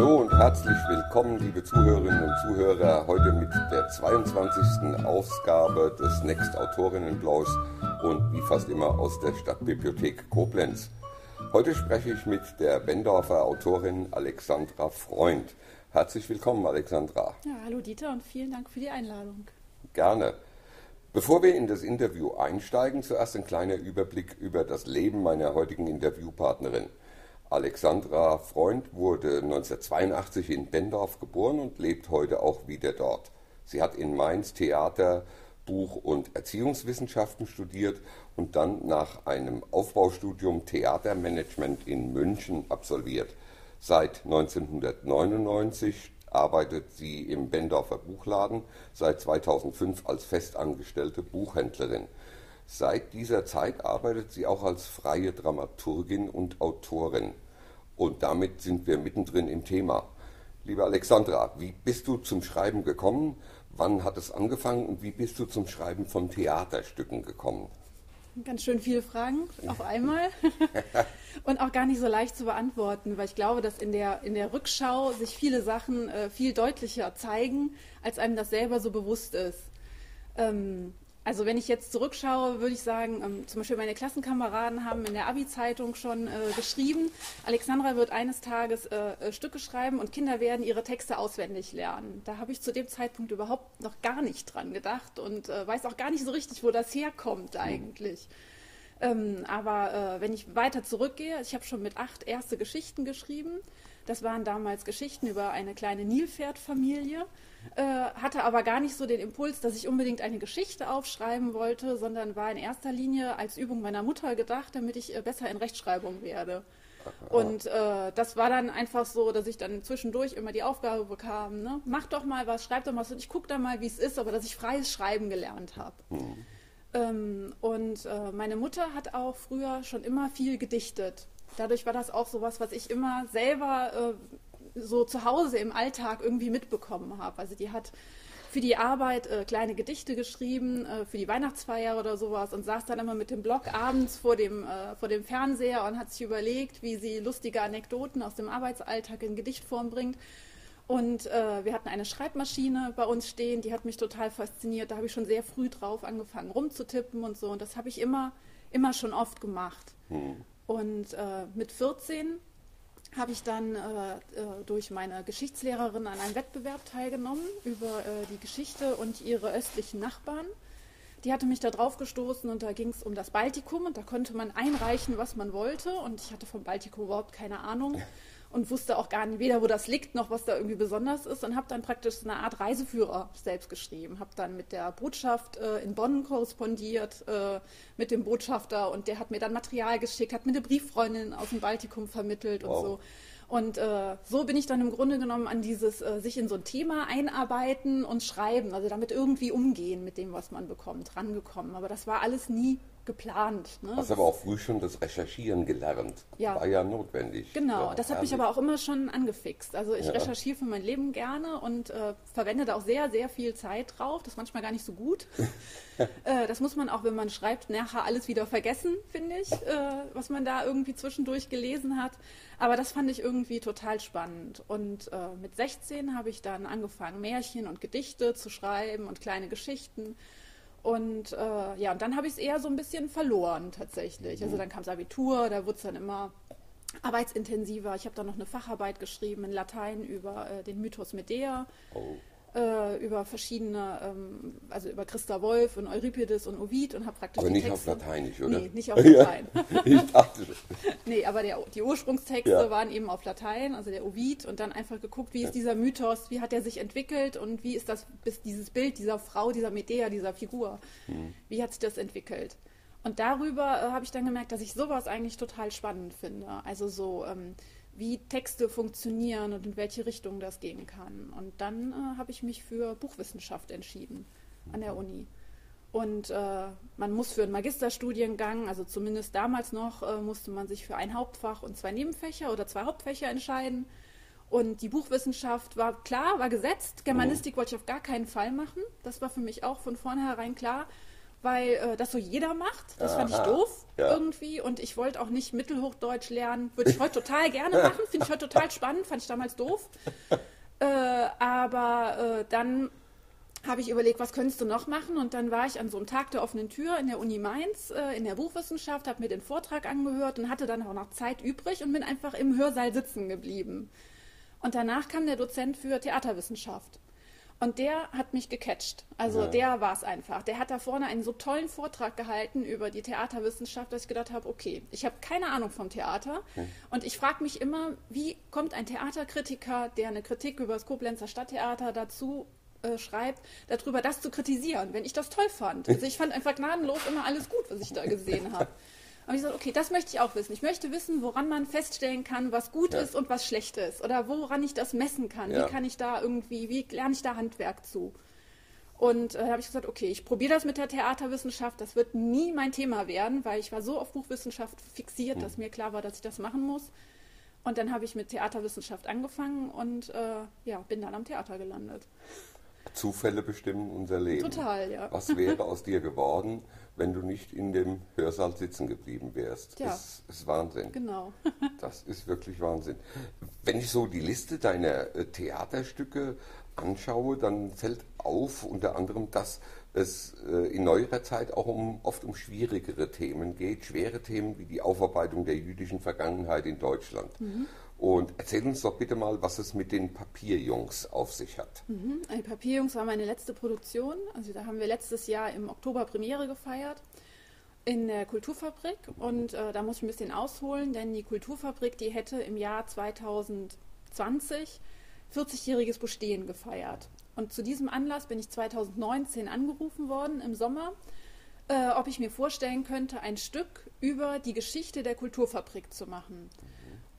Hallo und herzlich willkommen, liebe Zuhörerinnen und Zuhörer, heute mit der 22. Ausgabe des Next Autorinnenblaus und wie fast immer aus der Stadtbibliothek Koblenz. Heute spreche ich mit der Bendorfer Autorin Alexandra Freund. Herzlich willkommen, Alexandra. Ja, hallo Dieter und vielen Dank für die Einladung. Gerne. Bevor wir in das Interview einsteigen, zuerst ein kleiner Überblick über das Leben meiner heutigen Interviewpartnerin. Alexandra Freund wurde 1982 in Bendorf geboren und lebt heute auch wieder dort. Sie hat in Mainz Theater, Buch- und Erziehungswissenschaften studiert und dann nach einem Aufbaustudium Theatermanagement in München absolviert. Seit 1999 arbeitet sie im Bendorfer Buchladen, seit 2005 als festangestellte Buchhändlerin. Seit dieser Zeit arbeitet sie auch als freie Dramaturgin und Autorin. Und damit sind wir mittendrin im Thema. Liebe Alexandra, wie bist du zum Schreiben gekommen? Wann hat es angefangen und wie bist du zum Schreiben von Theaterstücken gekommen? Ganz schön viele Fragen auf einmal und auch gar nicht so leicht zu beantworten, weil ich glaube, dass in der, in der Rückschau sich viele Sachen äh, viel deutlicher zeigen, als einem das selber so bewusst ist. Ähm, also wenn ich jetzt zurückschaue, würde ich sagen, ähm, zum Beispiel meine Klassenkameraden haben in der Abi-Zeitung schon äh, geschrieben, Alexandra wird eines Tages äh, äh, Stücke schreiben und Kinder werden ihre Texte auswendig lernen. Da habe ich zu dem Zeitpunkt überhaupt noch gar nicht dran gedacht und äh, weiß auch gar nicht so richtig, wo das herkommt eigentlich. Ähm, aber äh, wenn ich weiter zurückgehe, ich habe schon mit acht erste Geschichten geschrieben. Das waren damals Geschichten über eine kleine Nilpferdfamilie äh, hatte aber gar nicht so den Impuls, dass ich unbedingt eine Geschichte aufschreiben wollte, sondern war in erster Linie als Übung meiner Mutter gedacht, damit ich äh, besser in Rechtschreibung werde. Und äh, das war dann einfach so, dass ich dann zwischendurch immer die Aufgabe bekam, ne? mach doch mal was, schreib doch mal was und ich gucke dann mal, wie es ist, aber dass ich freies Schreiben gelernt habe. Mhm. Ähm, und äh, meine Mutter hat auch früher schon immer viel gedichtet. Dadurch war das auch so was, was ich immer selber äh, so zu Hause im Alltag irgendwie mitbekommen habe. Also die hat für die Arbeit äh, kleine Gedichte geschrieben, äh, für die Weihnachtsfeier oder sowas und saß dann immer mit dem Blog abends vor dem, äh, vor dem Fernseher und hat sich überlegt, wie sie lustige Anekdoten aus dem Arbeitsalltag in Gedichtform bringt. Und äh, wir hatten eine Schreibmaschine bei uns stehen, die hat mich total fasziniert. Da habe ich schon sehr früh drauf angefangen rumzutippen und so. Und das habe ich immer, immer schon oft gemacht. Hm. Und äh, mit 14 habe ich dann äh, äh, durch meine Geschichtslehrerin an einem Wettbewerb teilgenommen über äh, die Geschichte und ihre östlichen Nachbarn. Die hatte mich da drauf gestoßen und da ging es um das Baltikum und da konnte man einreichen, was man wollte und ich hatte vom Baltikum überhaupt keine Ahnung und wusste auch gar nicht weder, wo das liegt, noch was da irgendwie besonders ist und habe dann praktisch eine Art Reiseführer selbst geschrieben. Habe dann mit der Botschaft äh, in Bonn korrespondiert, äh, mit dem Botschafter und der hat mir dann Material geschickt, hat mir eine Brieffreundin aus dem Baltikum vermittelt wow. und so. Und äh, so bin ich dann im Grunde genommen an dieses äh, sich in so ein Thema einarbeiten und schreiben, also damit irgendwie umgehen mit dem, was man bekommt, rangekommen. Aber das war alles nie geplant. Ne? Hast aber auch früh schon das Recherchieren gelernt. Ja. War ja notwendig. Genau, das hat mich aber auch immer schon angefixt. Also ich ja. recherchiere für mein Leben gerne und äh, verwende da auch sehr, sehr viel Zeit drauf. Das ist manchmal gar nicht so gut. äh, das muss man auch, wenn man schreibt, nachher alles wieder vergessen, finde ich, äh, was man da irgendwie zwischendurch gelesen hat. Aber das fand ich irgendwie total spannend. Und äh, mit 16 habe ich dann angefangen, Märchen und Gedichte zu schreiben und kleine Geschichten. Und äh, ja, und dann habe ich es eher so ein bisschen verloren tatsächlich. Also mhm. dann kam das Abitur, da wurde es dann immer arbeitsintensiver. Ich habe dann noch eine Facharbeit geschrieben in Latein über äh, den Mythos Medea. Oh äh, über verschiedene, ähm, also über Christa Wolf und Euripides und Ovid und habe praktisch. Aber nicht Texte, auf Lateinisch, oder? Nee, nicht auf Latein. ich dachte Nee, aber der, die Ursprungstexte ja. waren eben auf Latein, also der Ovid, und dann einfach geguckt, wie ist dieser Mythos, wie hat er sich entwickelt und wie ist das, bis dieses Bild dieser Frau, dieser Medea, dieser Figur, hm. wie hat sich das entwickelt? Und darüber äh, habe ich dann gemerkt, dass ich sowas eigentlich total spannend finde. Also so. Ähm, wie Texte funktionieren und in welche Richtung das gehen kann. Und dann äh, habe ich mich für Buchwissenschaft entschieden an der Uni. Und äh, man muss für einen Magisterstudiengang, also zumindest damals noch, äh, musste man sich für ein Hauptfach und zwei Nebenfächer oder zwei Hauptfächer entscheiden. Und die Buchwissenschaft war klar, war gesetzt. Germanistik wollte ich auf gar keinen Fall machen. Das war für mich auch von vornherein klar. Weil äh, das so jeder macht. Das Aha, fand ich doof ja. irgendwie und ich wollte auch nicht Mittelhochdeutsch lernen. Würde ich heute total gerne machen, finde ich heute total spannend, fand ich damals doof. Äh, aber äh, dann habe ich überlegt, was könntest du noch machen? Und dann war ich an so einem Tag der offenen Tür in der Uni Mainz äh, in der Buchwissenschaft, habe mir den Vortrag angehört und hatte dann auch noch Zeit übrig und bin einfach im Hörsaal sitzen geblieben. Und danach kam der Dozent für Theaterwissenschaft. Und der hat mich gecatcht. Also Ja. der war es einfach. Der hat da vorne einen so tollen Vortrag gehalten über die Theaterwissenschaft, dass ich gedacht habe, okay, ich habe keine Ahnung vom Theater. Und ich frage mich immer, wie kommt ein Theaterkritiker, der eine Kritik über das Koblenzer Stadttheater dazu äh, schreibt, darüber das zu kritisieren, wenn ich das toll fand. Also ich fand einfach gnadenlos immer alles gut, was ich da gesehen habe. Aber ich gesagt, okay, das möchte ich auch wissen. Ich möchte wissen, woran man feststellen kann, was gut Ja. ist und was schlecht ist. Oder woran ich das messen kann. Ja. Wie kann ich da irgendwie, wie lerne ich da Handwerk zu? Und äh, da habe ich gesagt, okay, ich probiere das mit der Theaterwissenschaft. Das wird nie mein Thema werden, weil ich war so auf Buchwissenschaft fixiert, Hm. dass mir klar war, dass ich das machen muss. Und dann habe ich mit Theaterwissenschaft angefangen und äh, ja, bin dann am Theater gelandet. Zufälle bestimmen unser Leben. Total, ja. Was wäre aus dir geworden, wenn du nicht in dem Hörsaal sitzen geblieben wärst? Ja. Das ist Wahnsinn. Genau. Das ist wirklich Wahnsinn. Wenn ich so die Liste deiner äh, Theaterstücke anschaue, dann fällt auf unter anderem, dass es äh, in neuerer Zeit auch um, oft um schwierigere Themen geht, schwere Themen wie die Aufarbeitung der jüdischen Vergangenheit in Deutschland. Und erzähl uns doch bitte mal, was es mit den Papierjungs auf sich hat. Mhm. Die Papierjungs war meine letzte Produktion. Also da haben wir letztes Jahr im Oktober Premiere gefeiert in der Kulturfabrik. Und äh, da muss ich ein bisschen ausholen, denn die Kulturfabrik, die hätte im Jahr 2020 40-jähriges Bestehen gefeiert. Und zu diesem Anlass bin ich 2019 angerufen worden im Sommer, äh, ob ich mir vorstellen könnte, ein Stück über die Geschichte der Kulturfabrik zu machen.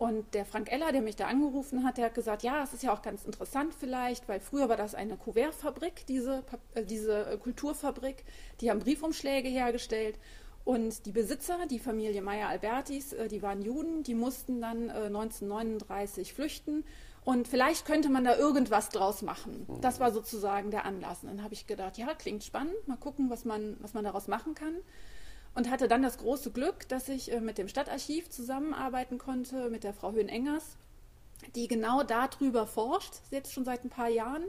Und der Frank Eller, der mich da angerufen hat, der hat gesagt, ja, es ist ja auch ganz interessant vielleicht, weil früher war das eine Kuvertfabrik, diese, äh, diese äh, Kulturfabrik. Die haben Briefumschläge hergestellt. Und die Besitzer, die Familie Meyer-Albertis, äh, die waren Juden, die mussten dann äh, 1939 flüchten. Und vielleicht könnte man da irgendwas draus machen. Das war sozusagen der Anlass. Und dann habe ich gedacht, ja, klingt spannend, mal gucken, was man, was man daraus machen kann und hatte dann das große Glück, dass ich äh, mit dem Stadtarchiv zusammenarbeiten konnte, mit der Frau Höhen-Engers, die genau darüber forscht, jetzt schon seit ein paar Jahren,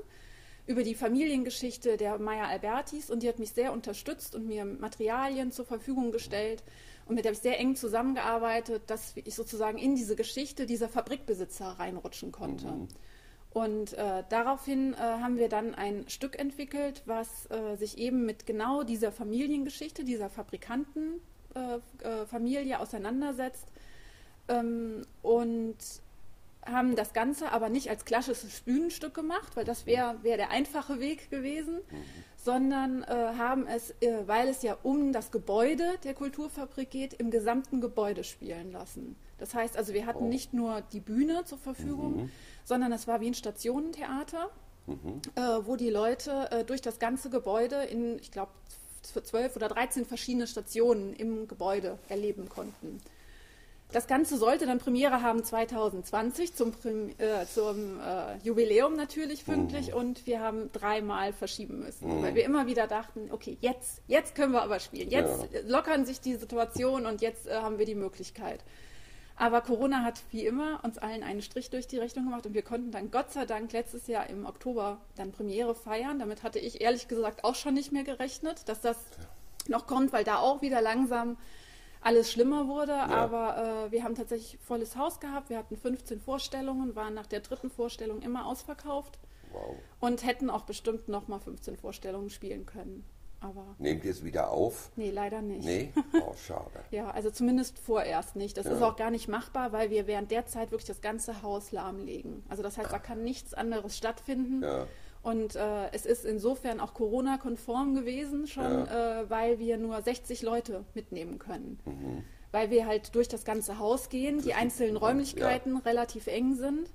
über die Familiengeschichte der Meyer Albertis. Und die hat mich sehr unterstützt und mir Materialien zur Verfügung gestellt. Und mit der habe ich sehr eng zusammengearbeitet, dass ich sozusagen in diese Geschichte dieser Fabrikbesitzer reinrutschen konnte. Und äh, daraufhin äh, haben wir dann ein Stück entwickelt, was äh, sich eben mit genau dieser Familiengeschichte, dieser Fabrikantenfamilie äh, Familie auseinandersetzt. Ähm, und haben das Ganze aber nicht als klassisches Bühnenstück gemacht, weil das wäre wär der einfache Weg gewesen, sondern äh, haben es, äh, weil es ja um das Gebäude der Kulturfabrik geht, im gesamten Gebäude spielen lassen. Das heißt also, wir hatten Oh. nicht nur die Bühne zur Verfügung, sondern es war wie ein Stationentheater, äh, wo die Leute äh, durch das ganze Gebäude in, ich glaube, zwölf oder 13 verschiedene Stationen im Gebäude erleben konnten. Das Ganze sollte dann Premiere haben 2020 zum, Prim äh, zum äh, Jubiläum natürlich pünktlich und wir haben dreimal verschieben müssen, weil wir immer wieder dachten, okay, jetzt, jetzt können wir aber spielen, jetzt lockern sich die Situation und jetzt äh, haben wir die Möglichkeit. Aber Corona hat wie immer uns allen einen Strich durch die Rechnung gemacht und wir konnten dann Gott sei Dank letztes Jahr im Oktober dann Premiere feiern. Damit hatte ich ehrlich gesagt auch schon nicht mehr gerechnet, dass das noch kommt, weil da auch wieder langsam alles schlimmer wurde. Aber äh, wir haben tatsächlich volles Haus gehabt. Wir hatten 15 Vorstellungen, waren nach der dritten Vorstellung immer ausverkauft Wow. und hätten auch bestimmt noch mal 15 Vorstellungen spielen können. Aber Nehmt ihr es wieder auf? nee, leider nicht. Nee? Oh, schade. Ja, also zumindest vorerst nicht. Das Ja. ist auch gar nicht machbar, weil wir während der Zeit wirklich das ganze Haus lahmlegen. Also das heißt, da kann nichts anderes stattfinden. Ja. Und äh, es ist insofern auch Corona-konform gewesen schon, äh, weil wir nur 60 Leute mitnehmen können. Mhm. Weil wir halt durch das ganze Haus gehen, die einzelnen Räumlichkeiten relativ eng sind.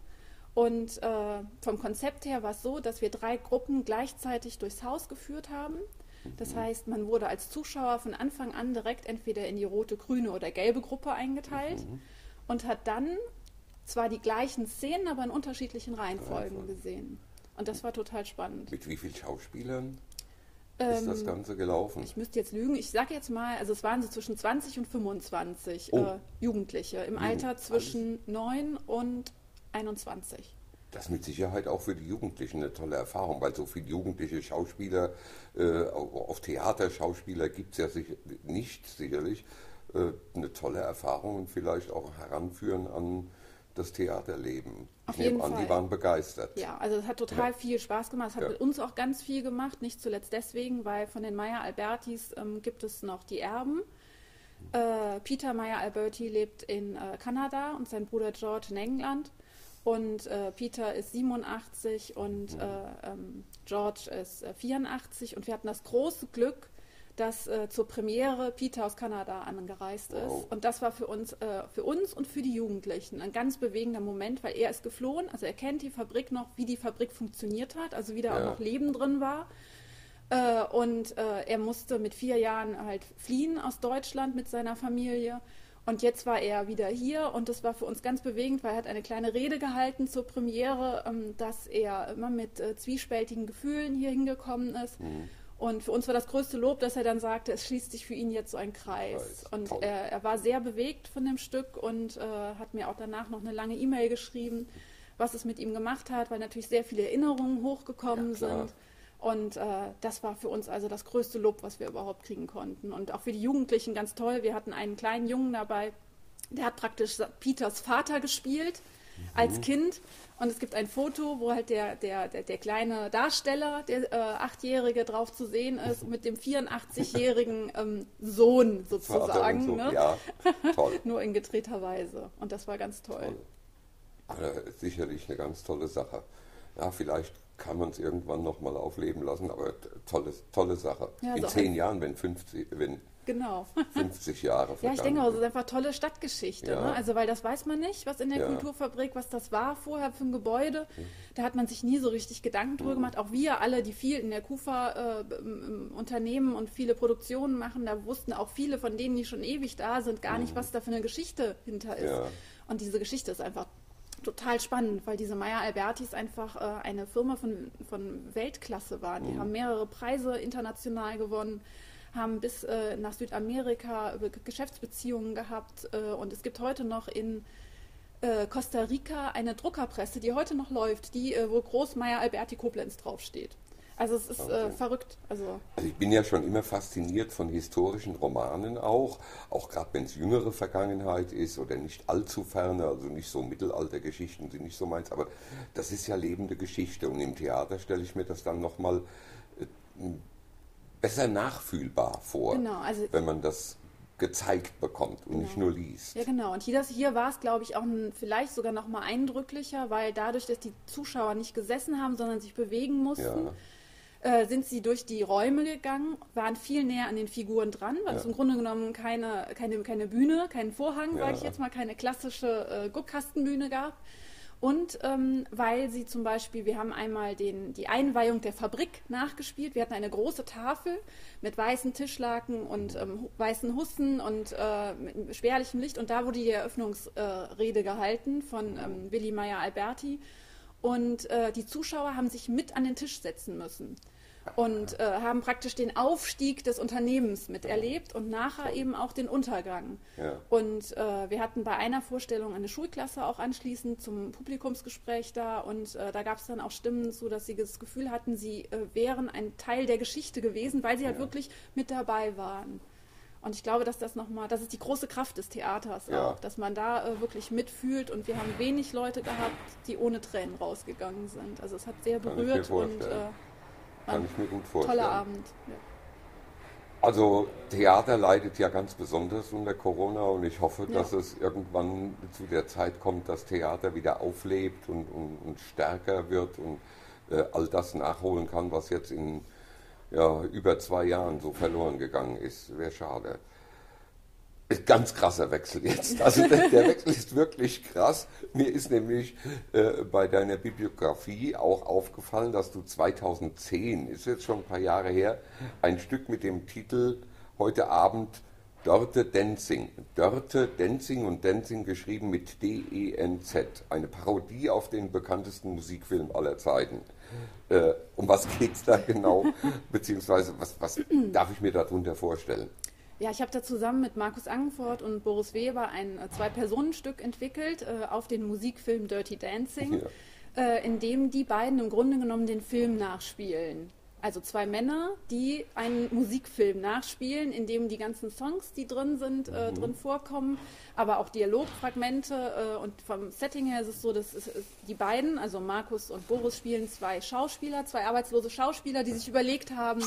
Und äh, vom Konzept her war es so, dass wir drei Gruppen gleichzeitig durchs Haus geführt haben. Das heißt, man wurde als Zuschauer von Anfang an direkt entweder in die rote, grüne oder gelbe Gruppe eingeteilt und hat dann zwar die gleichen Szenen, aber in unterschiedlichen Reihenfolgen gesehen. Und das war total spannend. Mit wie vielen Schauspielern? ist das Ganze gelaufen? Ich müsste jetzt lügen. Ich sage jetzt mal, also es waren so zwischen 20 und 25 oh. äh, Jugendliche im Jugend. Alter zwischen Alles. 9 und 21. Das ist mit Sicherheit auch für die Jugendlichen eine tolle Erfahrung, weil so viele jugendliche Schauspieler, äh, auf Theaterschauspieler gibt es ja sich, nicht sicherlich. Äh, eine tolle Erfahrung und vielleicht auch heranführen an das Theaterleben. Auf ich jeden an, Fall. die waren begeistert. Ja, also es hat total ja. viel Spaß gemacht. Es hat ja. mit uns auch ganz viel gemacht, nicht zuletzt deswegen, weil von den Meyer Albertis ähm, gibt es noch die Erben. Äh, Peter Meyer Alberti lebt in äh, Kanada und sein Bruder George in England. Und äh, Peter ist 87 und mhm. Äh, ähm, George ist 84. Äh, und wir hatten das große Glück, dass äh, zur Premiere Peter aus Kanada angereist ist. Wow. Und das war für uns, äh, für uns und für die Jugendlichen ein ganz bewegender Moment, weil er ist geflohen, also er kennt die Fabrik noch, wie die Fabrik funktioniert hat, also wie da ja. auch noch Leben drin war. Äh, und äh, er musste mit vier Jahren halt fliehen aus Deutschland mit seiner Familie. Und jetzt war er wieder hier und das war für uns ganz bewegend, weil er hat eine kleine Rede gehalten zur Premiere, ähm, dass er immer mit äh, zwiespältigen Gefühlen hier hingekommen ist. Mhm und für uns war das größte Lob, dass er dann sagte, es schließt sich für ihn jetzt so ein Kreis. Und er, er, war sehr bewegt von dem Stück und äh, hat mir auch danach noch eine lange E-Mail geschrieben, was es mit ihm gemacht hat, weil natürlich sehr viele Erinnerungen hochgekommen ja, sind. Und äh, das war für uns also das größte Lob, was wir überhaupt kriegen konnten. Und auch für die Jugendlichen ganz toll. Wir hatten einen kleinen Jungen dabei, der hat praktisch Peters Vater gespielt als mhm. Kind. Und es gibt ein Foto, wo halt der, der, der, der kleine Darsteller, der äh, Achtjährige, drauf zu sehen ist, mit dem 84-jährigen ähm, Sohn sozusagen. So. Ne? Ja, toll. Nur in gedrehter Weise. Und das war ganz toll. toll. Also, sicherlich eine ganz tolle Sache. Ja, vielleicht kann man es irgendwann nochmal aufleben lassen, aber tolle, tolle Sache. Ja, in so zehn Jahren, wenn 50, wenn Genau. 50 Jahre. ja, ich denke, das ist einfach tolle Stadtgeschichte. Ja. Ne? Also, weil das weiß man nicht, was in der ja. Kulturfabrik, was das war vorher für ein Gebäude. Mhm. Da hat man sich nie so richtig Gedanken drüber mhm. gemacht. Auch wir alle, die viel in der KUFA äh, Unternehmen und viele Produktionen machen, da wussten auch viele von denen, die schon ewig da sind, gar mhm. nicht, was da für eine Geschichte hinter ist. Ja. Und diese Geschichte ist einfach total spannend, weil diese Meyer Albertis einfach äh, eine Firma von, von Weltklasse war. Die mhm. haben mehrere Preise international gewonnen haben bis äh, nach Südamerika Geschäftsbeziehungen gehabt äh, und es gibt heute noch in äh, Costa Rica eine Druckerpresse, die heute noch läuft, die, äh, wo Großmeier Alberti Koblenz draufsteht. Also es ist äh, verrückt. Also. also. ich bin ja schon immer fasziniert von historischen Romanen auch, auch gerade wenn es jüngere Vergangenheit ist oder nicht allzu ferne, also nicht so Mittelaltergeschichten sind nicht so meins, aber das ist ja lebende Geschichte und im Theater stelle ich mir das dann nochmal äh, besser nachfühlbar vor, genau, also wenn man das gezeigt bekommt und genau. nicht nur liest. Ja, genau. Und hier, hier war es, glaube ich, auch ein, vielleicht sogar noch mal eindrücklicher, weil dadurch, dass die Zuschauer nicht gesessen haben, sondern sich bewegen mussten, ja. Äh, sind sie durch die Räume gegangen, waren viel näher an den Figuren dran, weil ja. es im Grunde genommen keine, keine, keine Bühne, keinen Vorhang, ja. sage ich jetzt mal, keine klassische äh, Guckkastenbühne gab, und ähm, weil sie zum Beispiel, wir haben einmal den, die Einweihung der Fabrik nachgespielt. Wir hatten eine große Tafel mit weißen Tischlaken und ähm, weißen Hussen und äh, mit spärlichem Licht. Und da wurde die Eröffnungsrede äh, gehalten von ähm, Willi Meyer Alberti. Und äh, die Zuschauer haben sich mit an den Tisch setzen müssen und äh, haben praktisch den Aufstieg des Unternehmens miterlebt und nachher eben auch den Untergang. Ja. Und äh, wir hatten bei einer Vorstellung eine Schulklasse auch anschließend zum Publikumsgespräch da und äh, da gab es dann auch Stimmen zu, dass sie das Gefühl hatten, sie äh, wären ein Teil der Geschichte gewesen, weil sie halt ja. wirklich mit dabei waren. Und ich glaube, dass das nochmal, das ist die große Kraft des Theaters ja. auch, dass man da äh, wirklich mitfühlt und wir haben wenig Leute gehabt, die ohne Tränen rausgegangen sind. Also es hat sehr berührt und äh, kann ich mir gut vorstellen. Toller Abend. Ja. Also Theater leidet ja ganz besonders unter Corona und ich hoffe, ja. dass es irgendwann zu der Zeit kommt, dass Theater wieder auflebt und, und, und stärker wird und äh, all das nachholen kann, was jetzt in ja, über zwei Jahren so verloren gegangen ist. Wäre schade. Ganz krasser Wechsel jetzt. Also der, der, Wechsel ist wirklich krass. Mir ist nämlich äh, bei deiner Bibliografie auch aufgefallen, dass du 2010, ist jetzt schon ein paar Jahre her, ein Stück mit dem Titel Heute Abend Dörte Dancing. Dörte Dancing und Dancing geschrieben mit D-E-N-Z. Eine Parodie auf den bekanntesten Musikfilm aller Zeiten. Äh, um was geht es da genau? Beziehungsweise was, was darf ich mir darunter vorstellen? Ja, ich habe da zusammen mit Markus Angenfort und Boris Weber ein äh, Zwei-Personen-Stück entwickelt äh, auf den Musikfilm Dirty Dancing, ja. äh, in dem die beiden im Grunde genommen den Film nachspielen. Also zwei Männer, die einen Musikfilm nachspielen, in dem die ganzen Songs, die drin sind, äh, mhm. drin vorkommen, aber auch Dialogfragmente. Äh, und vom Setting her ist es so, dass es, die beiden, also Markus und Boris, spielen zwei Schauspieler, zwei arbeitslose Schauspieler, die sich überlegt haben,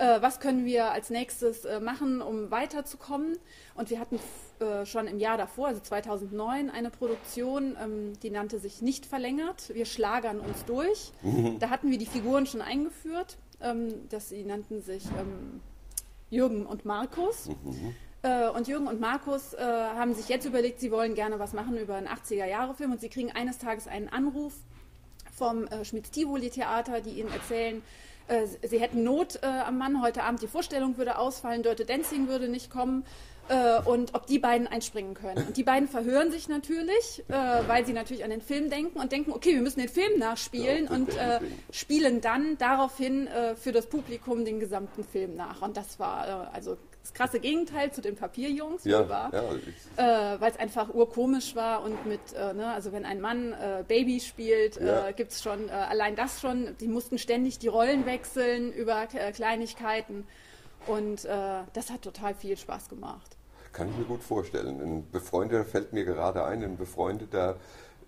äh, was können wir als nächstes äh, machen, um weiterzukommen. Und wir hatten äh, schon im Jahr davor, also 2009, eine Produktion, ähm, die nannte sich Nicht verlängert. Wir schlagern uns durch. Mhm. Da hatten wir die Figuren schon eingeführt. Ähm, dass sie nannten sich ähm, Jürgen und Markus. Mhm. Äh, und Jürgen und Markus äh, haben sich jetzt überlegt, sie wollen gerne was machen über einen 80er-Jahre-Film und sie kriegen eines Tages einen Anruf vom äh, Schmitz-Tivoli-Theater, die ihnen erzählen, äh, sie hätten Not äh, am Mann, heute Abend die Vorstellung würde ausfallen, Dirty Dancing würde nicht kommen äh, und ob die beiden einspringen können. Und die beiden verhören sich natürlich, äh, weil sie natürlich an den Film denken und denken, okay, wir müssen den Film nachspielen ja, und äh, spielen dann daraufhin äh, für das Publikum den gesamten Film nach. Und das war also das krasse Gegenteil zu den Papierjungs, ja, war, ja, äh, weil es einfach urkomisch war und mit, äh, ne, also wenn ein Mann äh, Baby spielt, ja. Äh, gibt es schon äh, allein das schon, die mussten ständig die Rollen wechseln über äh, Kleinigkeiten und das hat total viel Spaß gemacht. Kann ich mir gut vorstellen. Ein befreundeter fällt mir gerade ein, ein befreundeter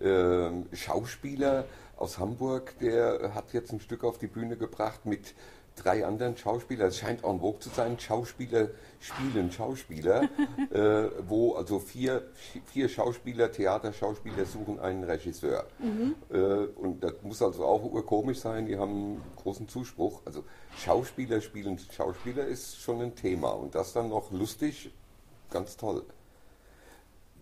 ähm, Schauspieler aus Hamburg, der hat jetzt ein Stück auf die Bühne gebracht mit drei anderen Schauspielern, es scheint en vogue zu sein, Schauspieler spielen Schauspieler, äh, wo also vier, vier Schauspieler, Theaterschauspieler suchen einen Regisseur. Mhm. Äh, und das muss also auch urkomisch sein, die haben großen Zuspruch. Also Schauspieler spielen Schauspieler ist schon ein Thema und das dann noch lustig, ganz toll.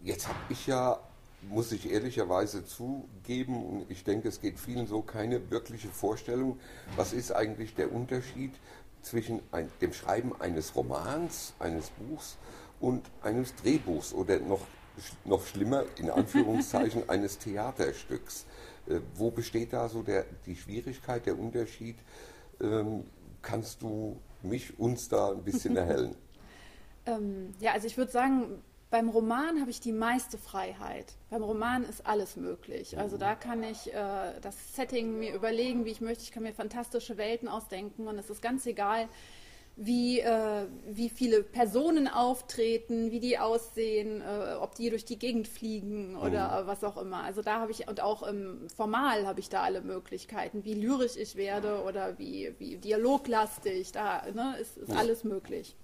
Jetzt habe ich ja muss ich ehrlicherweise zugeben, und ich denke, es geht vielen so, keine wirkliche Vorstellung, was ist eigentlich der Unterschied zwischen ein, dem Schreiben eines Romans, eines Buchs und eines Drehbuchs oder noch, noch schlimmer, in Anführungszeichen, eines Theaterstücks. Äh, wo besteht da so der, die Schwierigkeit, der Unterschied? Ähm, kannst du mich, uns da ein bisschen erhellen? ähm, ja, also ich würde sagen, beim Roman habe ich die meiste Freiheit. Beim Roman ist alles möglich. Also da kann ich äh, das Setting mir überlegen, wie ich möchte. Ich kann mir fantastische Welten ausdenken und es ist ganz egal, wie, äh, wie viele Personen auftreten, wie die aussehen, äh, ob die durch die Gegend fliegen oder mhm. was auch immer. Also da habe ich, und auch im Formal habe ich da alle Möglichkeiten, wie lyrisch ich werde oder wie, wie dialoglastig, da ne, ist, ist alles möglich.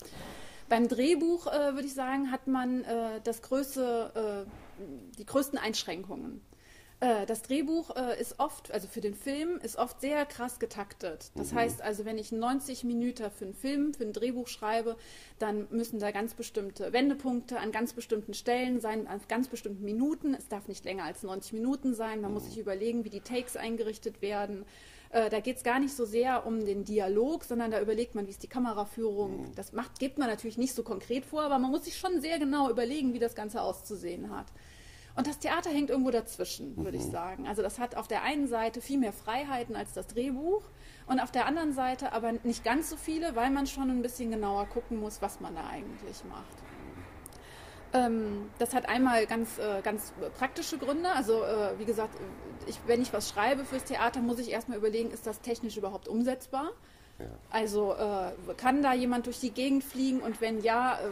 Beim Drehbuch, äh, würde ich sagen, hat man äh, das größte, äh, die größten Einschränkungen. Äh, das Drehbuch äh, ist oft, also für den Film, ist oft sehr krass getaktet. Das mhm. heißt also, wenn ich 90 Minuten für einen Film, für ein Drehbuch schreibe, dann müssen da ganz bestimmte Wendepunkte an ganz bestimmten Stellen sein, an ganz bestimmten Minuten. Es darf nicht länger als 90 Minuten sein. Man mhm. muss sich überlegen, wie die Takes eingerichtet werden. Äh, da geht es gar nicht so sehr um den Dialog, sondern da überlegt man, wie ist die Kameraführung. Mhm. Das macht, gibt man natürlich nicht so konkret vor, aber man muss sich schon sehr genau überlegen, wie das Ganze auszusehen hat. Und das Theater hängt irgendwo dazwischen, würde mhm. ich sagen. Also das hat auf der einen Seite viel mehr Freiheiten als das Drehbuch und auf der anderen Seite aber nicht ganz so viele, weil man schon ein bisschen genauer gucken muss, was man da eigentlich macht. Ähm, das hat einmal ganz, äh, ganz praktische Gründe. Also äh, wie gesagt, ich, wenn ich was schreibe fürs Theater, muss ich erstmal überlegen, ist das technisch überhaupt umsetzbar? Ja. Also äh, kann da jemand durch die Gegend fliegen und wenn ja, äh,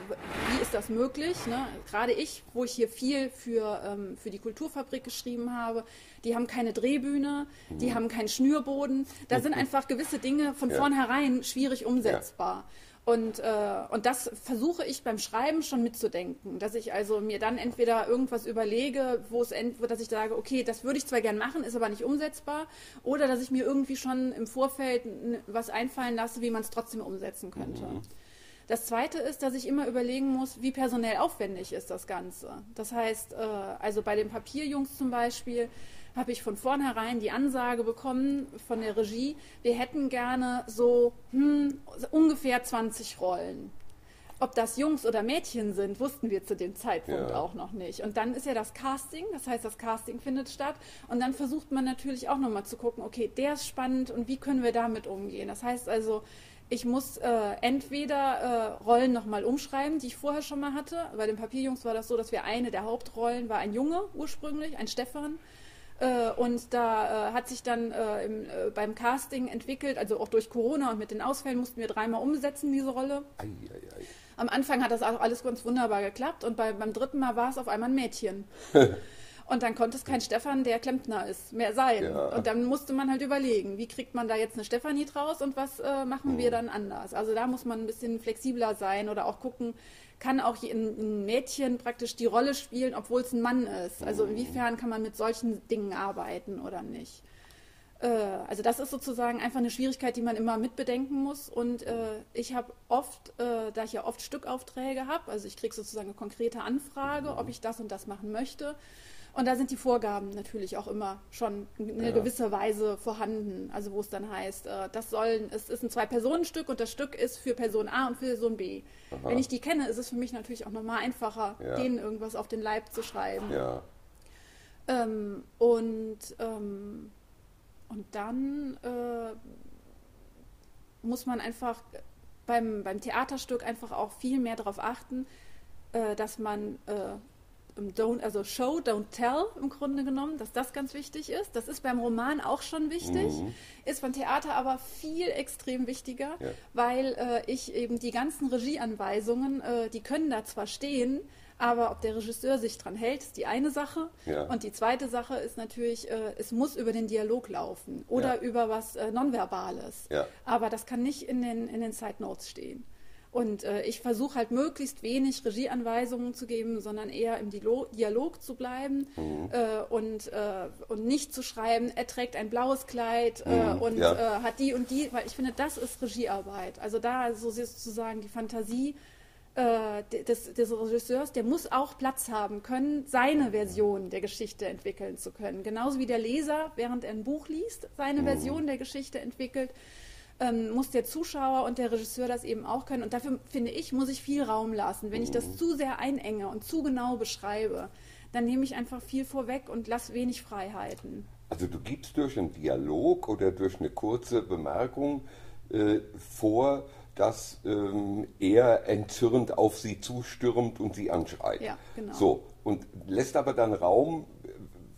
wie ist das möglich? Ne? Gerade ich, wo ich hier viel für, ähm, für die Kulturfabrik geschrieben habe, die haben keine Drehbühne, mhm. die haben keinen Schnürboden. Da sind einfach gewisse Dinge von ja. vornherein schwierig umsetzbar. Ja. Und, äh, und das versuche ich beim Schreiben schon mitzudenken, dass ich also mir dann entweder irgendwas überlege, wo es ent dass ich sage, okay, das würde ich zwar gern machen, ist aber nicht umsetzbar, oder dass ich mir irgendwie schon im Vorfeld was einfallen lasse, wie man es trotzdem umsetzen könnte. Mhm. Das Zweite ist, dass ich immer überlegen muss, wie personell aufwendig ist das Ganze. Das heißt, äh, also bei den Papierjungs zum Beispiel, habe ich von vornherein die Ansage bekommen von der Regie, wir hätten gerne so hm, ungefähr 20 Rollen. Ob das Jungs oder Mädchen sind, wussten wir zu dem Zeitpunkt Ja. auch noch nicht. Und dann ist ja das Casting, das heißt, das Casting findet statt. Und dann versucht man natürlich auch nochmal zu gucken, okay, der ist spannend und wie können wir damit umgehen. Das heißt also, ich muss äh, entweder äh, Rollen nochmal umschreiben, die ich vorher schon mal hatte. Bei den Papierjungs war das so, dass wir eine der Hauptrollen war ein Junge ursprünglich, ein Stefan. Äh, und da äh, hat sich dann äh, im, beim Casting entwickelt, also auch durch Corona und mit den Ausfällen mussten wir dreimal umsetzen, diese Rolle. Ei, ei, ei. Am Anfang hat das auch alles ganz wunderbar geklappt und bei, beim dritten Mal war es auf einmal ein Mädchen. und dann konnte es kein Stefan, der Klempner ist, mehr sein. Ja. Und dann musste man halt überlegen, wie kriegt man da jetzt eine Stefanie draus und was äh, machen wir dann anders. Also da muss man ein bisschen flexibler sein oder auch gucken, kann auch ein, Mädchen praktisch die Rolle spielen, obwohl es ein Mann ist. Also inwiefern kann man mit solchen Dingen arbeiten oder nicht. Äh, also das ist sozusagen einfach eine Schwierigkeit, die man immer mitbedenken muss. Und äh, ich habe oft, äh, da ich ja oft Stückaufträge habe, also ich kriege sozusagen eine konkrete Anfrage, ob ich das und das machen möchte. Und da sind die Vorgaben natürlich auch immer schon in einer Ja. gewisser Weise vorhanden. Also wo es dann heißt, äh, das soll, es ist ein Zwei-Personen-Stück und das Stück ist für Person A und für Person B. Wenn ich die kenne, ist es für mich natürlich auch nochmal einfacher, Ja. denen irgendwas auf den Leib zu schreiben. Ja. Ähm, und, ähm, und dann äh, muss man einfach beim, beim Theaterstück einfach auch viel mehr darauf achten, äh, dass man äh, don't, also Show, don't tell im Grunde genommen, dass das ganz wichtig ist. Das ist beim Roman auch schon wichtig, ist beim Theater aber viel extrem wichtiger, Ja. weil äh, ich eben die ganzen Regieanweisungen, äh, die können da zwar stehen, aber ob der Regisseur sich dran hält, ist die eine Sache. Ja. Und die zweite Sache ist natürlich, äh, es muss über den Dialog laufen oder Ja. über was äh, Nonverbales. Aber das kann nicht in den, in den Side Notes stehen. Und äh, ich versuche halt möglichst wenig Regieanweisungen zu geben, sondern eher im Dialog zu bleiben Mhm. äh, und, äh, und nicht zu schreiben, er trägt ein blaues Kleid äh, Mhm, und ja. äh, hat die und die, weil ich finde, das ist Regiearbeit. Also da so sozusagen die Fantasie äh, des, des Regisseurs, der muss auch Platz haben können, seine Version der Geschichte entwickeln zu können. Genauso wie der Leser, während er ein Buch liest, seine Version der Geschichte entwickelt, ähm, muss der Zuschauer und der Regisseur das eben auch können. Und dafür, finde ich, muss ich viel Raum lassen. Wenn ich das zu sehr einenge und zu genau beschreibe, dann nehme ich einfach viel vorweg und lasse wenig Freiheiten. Also du gibst durch einen Dialog oder durch eine kurze Bemerkung äh, vor, dass ähm, er entzürnt auf sie zustürmt und sie anschreit. Ja, genau. So, und lässt aber dann Raum,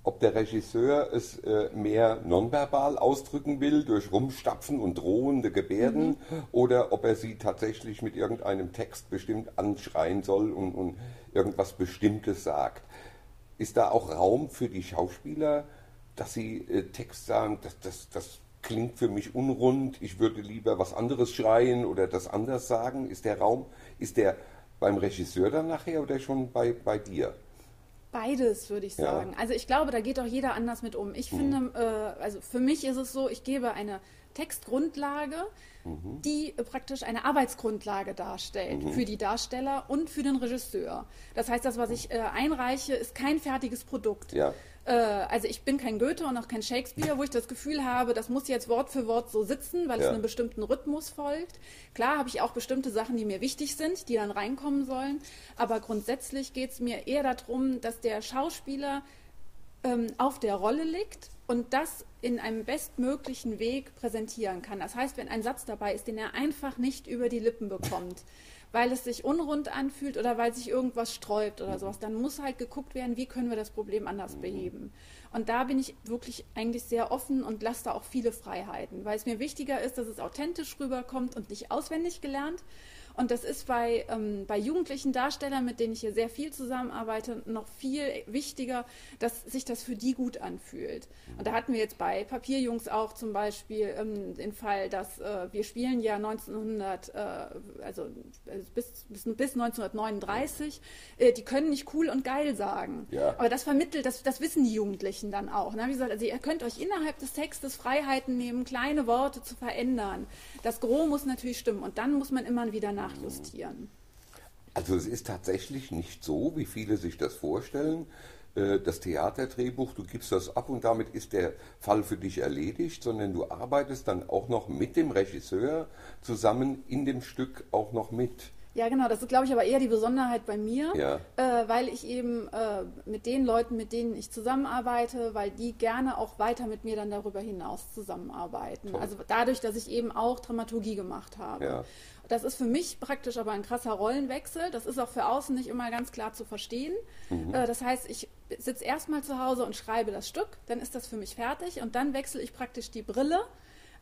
ob der Regisseur es äh, mehr nonverbal ausdrücken will, durch Rumstapfen und drohende Gebärden, Mhm. oder ob er sie tatsächlich mit irgendeinem Text bestimmt anschreien soll und, und irgendwas Bestimmtes sagt. Ist da auch Raum für die Schauspieler, dass sie äh, Text sagen, das, das, das klingt für mich unrund, ich würde lieber was anderes schreien oder das anders sagen? Ist der Raum, ist der beim Regisseur dann nachher oder schon bei, bei dir? Beides, würde ich Ja. sagen. Also ich glaube, da geht auch jeder anders mit um. Ich finde, äh, also für mich ist es so, ich gebe eine Textgrundlage, die äh, praktisch eine Arbeitsgrundlage darstellt für die Darsteller und für den Regisseur. Das heißt, das, was ich äh, einreiche, ist kein fertiges Produkt. Ja. Äh, also ich bin kein Goethe und auch kein Shakespeare, wo ich das Gefühl habe, das muss jetzt Wort für Wort so sitzen, weil es Ja. einem bestimmten Rhythmus folgt. Klar habe ich auch bestimmte Sachen, die mir wichtig sind, die dann reinkommen sollen. Aber grundsätzlich geht es mir eher darum, dass der Schauspieler ähm, auf der Rolle liegt und das in einem bestmöglichen Weg präsentieren kann. Das heißt, wenn ein Satz dabei ist, den er einfach nicht über die Lippen bekommt, weil es sich unrund anfühlt oder weil sich irgendwas sträubt oder sowas, dann muss halt geguckt werden, wie können wir das Problem anders beheben. Und da bin ich wirklich eigentlich sehr offen und lasse da auch viele Freiheiten, weil es mir wichtiger ist, dass es authentisch rüberkommt und nicht auswendig gelernt. Und das ist bei, ähm, bei jugendlichen Darstellern, mit denen ich hier sehr viel zusammenarbeite, noch viel wichtiger, dass sich das für die gut anfühlt. Und da hatten wir jetzt bei Papierjungs auch zum Beispiel ähm, den Fall, dass äh, wir spielen ja 1900, äh, also äh, bis, bis, bis 1939, äh, die können nicht cool und geil sagen. Ja. Aber das vermittelt, das, das wissen die Jugendlichen dann auch. Ne? Wie gesagt, also ihr könnt euch innerhalb des Textes Freiheiten nehmen, kleine Worte zu verändern. Das Gros muss natürlich stimmen und dann muss man immer wieder nachjustieren. Also es ist tatsächlich nicht so, wie viele sich das vorstellen. Äh, Das Theaterdrehbuch, du gibst das ab und damit ist der Fall für dich erledigt, sondern du arbeitest dann auch noch mit dem Regisseur zusammen in dem Stück auch noch mit. Ja, genau, das ist, glaube ich, aber eher die Besonderheit bei mir, Ja. äh, weil ich eben äh, mit den Leuten, mit denen ich zusammenarbeite, weil die gerne auch weiter mit mir dann darüber hinaus zusammenarbeiten. Toll. Also dadurch, dass ich eben auch Dramaturgie gemacht habe. Ja. Das ist für mich praktisch aber ein krasser Rollenwechsel. Das ist auch für außen nicht immer ganz klar zu verstehen. Äh, das heißt, ich sitze erstmal zu Hause und schreibe das Stück, dann ist das für mich fertig und dann wechsle ich praktisch die Brille.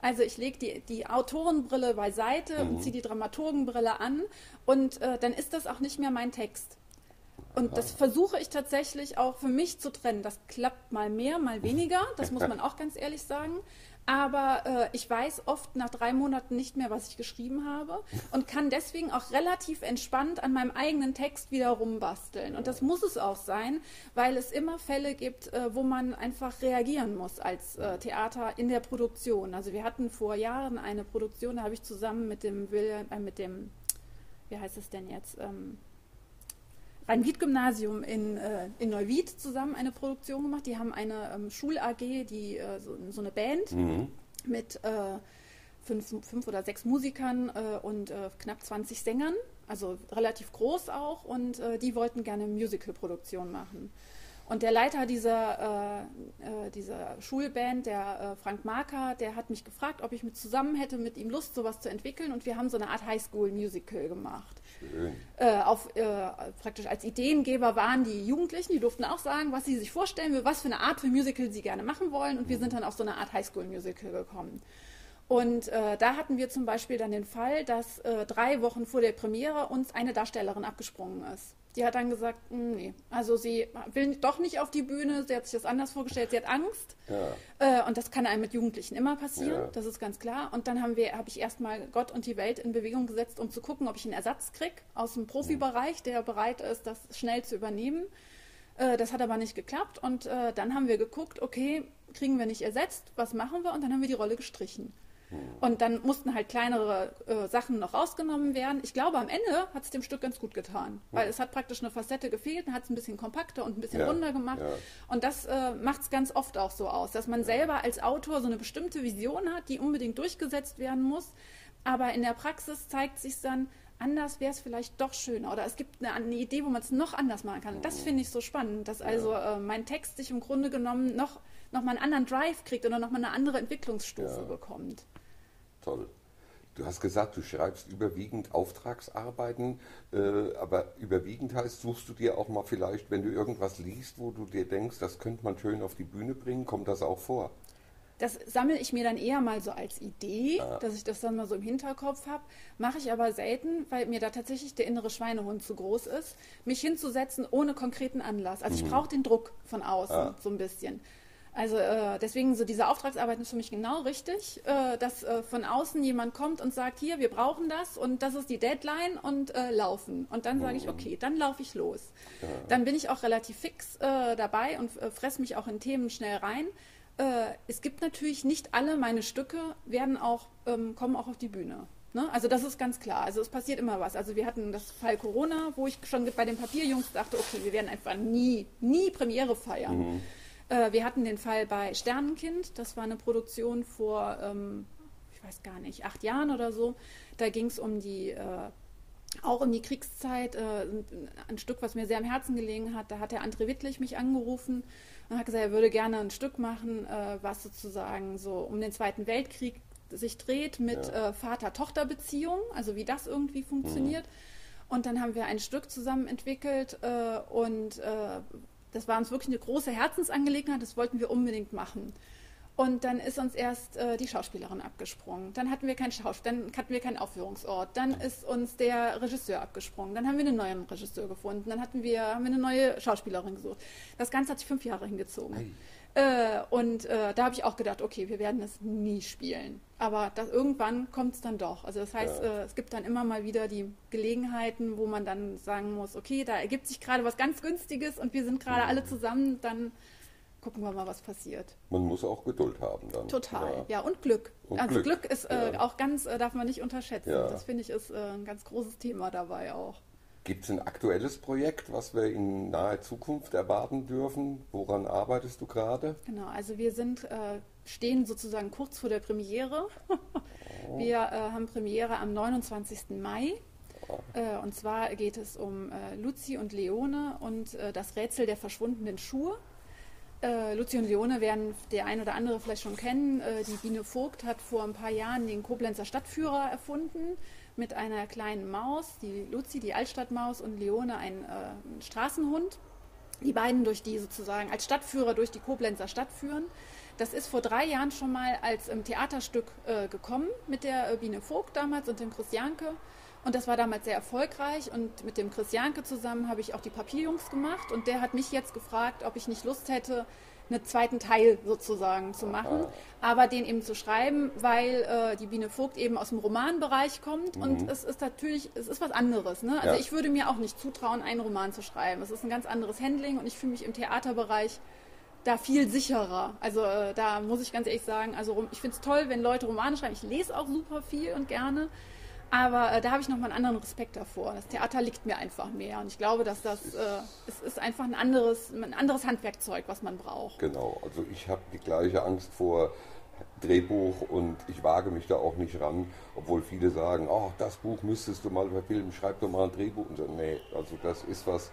Also ich lege die, die Autorenbrille beiseite und ziehe die Dramaturgenbrille an und äh, dann ist das auch nicht mehr mein Text. Und das versuche ich tatsächlich auch für mich zu trennen. Das klappt mal mehr, mal weniger, das muss man auch ganz ehrlich sagen. Aber äh, ich weiß oft nach drei Monaten nicht mehr, was ich geschrieben habe und kann deswegen auch relativ entspannt an meinem eigenen Text wieder rumbasteln. Und das muss es auch sein, weil es immer Fälle gibt, äh, wo man einfach reagieren muss als äh, Theater in der Produktion. Also wir hatten vor Jahren eine Produktion, da habe ich zusammen mit dem William, äh, mit dem, wie heißt es denn jetzt? Ähm, Rhein-Wied-Gymnasium in, äh, in Neuwied zusammen eine Produktion gemacht. Die haben eine ähm, Schul-AG, die äh, so, so eine Band Mhm. mit äh, fünf, fünf oder sechs Musikern äh, und äh, knapp 20 Sängern, also relativ groß auch. Und äh, die wollten gerne Musical-Produktion machen. Und der Leiter dieser, äh, äh, dieser Schulband, der äh, Frank Marker, der hat mich gefragt, ob ich mit zusammen hätte, mit ihm Lust, sowas zu entwickeln. Und wir haben so eine Art Highschool-Musical gemacht Schön. äh, auf, äh, praktisch als Ideengeber waren die Jugendlichen, die durften auch sagen, was sie sich vorstellen, was für eine Art für Musical sie gerne machen wollen. Und wir sind dann auf so eine Art Highschool-Musical gekommen. Und äh, da hatten wir zum Beispiel dann den Fall, dass äh, drei Wochen vor der Premiere uns eine Darstellerin abgesprungen ist. Die hat dann gesagt, "Mm, nee, also sie will doch nicht auf die Bühne, sie hat sich das anders vorgestellt, sie hat Angst. Ja. Äh, und das kann einem mit Jugendlichen immer passieren, Ja. das ist ganz klar. Und dann haben wir, habe ich erstmal Gott und die Welt in Bewegung gesetzt, um zu gucken, ob ich einen Ersatz kriege aus dem Profibereich, der bereit ist, das schnell zu übernehmen. Äh, das hat aber nicht geklappt. Und äh, dann haben wir geguckt, okay, kriegen wir nicht ersetzt, was machen wir? Und dann haben wir die Rolle gestrichen. Und dann mussten halt kleinere äh, Sachen noch rausgenommen werden. Ich glaube, am Ende hat es dem Stück ganz gut getan, weil es hat praktisch eine Facette gefehlt, dann hat es ein bisschen kompakter und ein bisschen Ja, runder gemacht. ja. Und das äh, macht es ganz oft auch so aus, dass man selber als Autor so eine bestimmte Vision hat, die unbedingt durchgesetzt werden muss. Aber in der Praxis zeigt sich dann, anders wäre es vielleicht doch schöner. Oder es gibt eine, eine Idee, wo man es noch anders machen kann. Und das finde ich so spannend, dass also äh, mein Text sich im Grunde genommen noch, noch mal einen anderen Drive kriegt oder noch mal eine andere Entwicklungsstufe Ja. bekommt. Toll. Du hast gesagt, du schreibst überwiegend Auftragsarbeiten, äh, aber überwiegend heißt, suchst du dir auch mal vielleicht, wenn du irgendwas liest, wo du dir denkst, das könnte man schön auf die Bühne bringen, kommt das auch vor? Das sammle ich mir dann eher mal so als Idee, Ah. dass ich das dann mal so im Hinterkopf habe. Mache ich aber selten, weil mir da tatsächlich der innere Schweinehund zu groß ist, mich hinzusetzen ohne konkreten Anlass. Also ich brauche den Druck von außen Ah. so ein bisschen. Also äh, deswegen so diese Auftragsarbeit ist für mich genau richtig, äh, dass äh, von außen jemand kommt und sagt, hier, wir brauchen das und das ist die Deadline und äh, laufen. Und dann sage ich, okay, dann laufe ich los. Dann bin ich auch relativ fix äh, dabei und äh, fress mich auch in Themen schnell rein. Es gibt natürlich nicht alle meine Stücke werden auch ähm, kommen auch auf die Bühne. Ne? Also das ist ganz klar. Also es passiert immer was. Also wir hatten das Fall Corona, wo ich schon bei den Papierjungs dachte, okay, wir werden einfach nie, nie Premiere feiern. Äh, wir hatten den Fall bei Sternenkind. Das war eine Produktion vor, ähm, ich weiß gar nicht, acht Jahren oder so. Da ging es um die äh, auch um die Kriegszeit, äh, ein, Stück, was mir sehr am Herzen gelegen hat. Da hat der André Wittlich mich angerufen und hat gesagt, er würde gerne ein Stück machen, äh, was sozusagen so um den Zweiten Weltkrieg sich dreht mit äh, Vater-Tochter-Beziehung, also wie das irgendwie funktioniert. Und dann haben wir ein Stück zusammen entwickelt äh, und äh, das war uns wirklich eine große Herzensangelegenheit, das wollten wir unbedingt machen. Und dann ist uns erst äh, die Schauspielerin abgesprungen. Dann hatten wir keinen Schaus dann hatten wir keinen Aufführungsort. Dann ist uns der Regisseur abgesprungen. Dann haben wir einen neuen Regisseur gefunden. Dann hatten wir, haben wir eine neue Schauspielerin gesucht. Das Ganze hat sich fünf Jahre hingezogen. Äh, und äh, da habe ich auch gedacht, okay, wir werden das nie spielen. Aber das, irgendwann kommt es dann doch. Also das heißt, Ja. äh, es gibt dann immer mal wieder die Gelegenheiten, wo man dann sagen muss, okay, da ergibt sich gerade was ganz Günstiges und wir sind gerade alle zusammen, dann gucken wir mal, was passiert. Man muss auch Geduld haben dann. Total, ja, und Glück. Und also Glück, Glück, ist äh, ja. auch ganz, äh, darf man nicht unterschätzen. Ja. Das finde ich ist äh, ein ganz großes Thema dabei auch. Gibt es ein aktuelles Projekt, was wir in naher Zukunft erwarten dürfen? Woran arbeitest du gerade? Genau, also wir sind, äh, stehen sozusagen kurz vor der Premiere. Wir äh, haben Premiere am 29. Mai Äh, und zwar geht es um äh, Luzi und Leone und äh, das Rätsel der verschwundenen Schuhe. Äh, Luzi und Leone werden der ein oder andere vielleicht schon kennen. Äh, die Biene Vogt hat vor ein paar Jahren den Koblenzer Stadtführer erfunden mit einer kleinen Maus, die Luzi, die Altstadtmaus und Leone, ein äh, Straßenhund. Die beiden durch die sozusagen als Stadtführer durch die Koblenzer Stadt führen. Das ist vor drei Jahren schon mal als ähm, Theaterstück äh, gekommen mit der äh, Biene Vogt damals und dem Chris Janke. Und das war damals sehr erfolgreich. Und mit dem Chris Janke zusammen habe ich auch die Papierjungs gemacht. Und der hat mich jetzt gefragt, ob ich nicht Lust hätte, einen zweiten Teil sozusagen zu machen, aber den eben zu schreiben, weil äh, die Biene Vogt eben aus dem Romanbereich kommt mhm. und es ist natürlich, es ist was anderes. Ne? Also ja. ich würde mir auch nicht zutrauen, einen Roman zu schreiben. Es ist ein ganz anderes Handling und ich fühle mich im Theaterbereich da viel sicherer. Also äh, da muss ich ganz ehrlich sagen, also ich finde es toll, wenn Leute Romane schreiben. Ich lese auch super viel und gerne. Aber äh, da habe ich nochmal einen anderen Respekt davor. Das Theater liegt mir einfach mehr. Und ich glaube, dass das äh, es ist einfach ein anderes, ein anderes Handwerkzeug, was man braucht. Genau, also ich habe die gleiche Angst vor Drehbuch und ich wage mich da auch nicht ran, obwohl viele sagen, oh, das Buch müsstest du mal verfilmen, schreib doch mal ein Drehbuch. Und so, nee, also das ist was,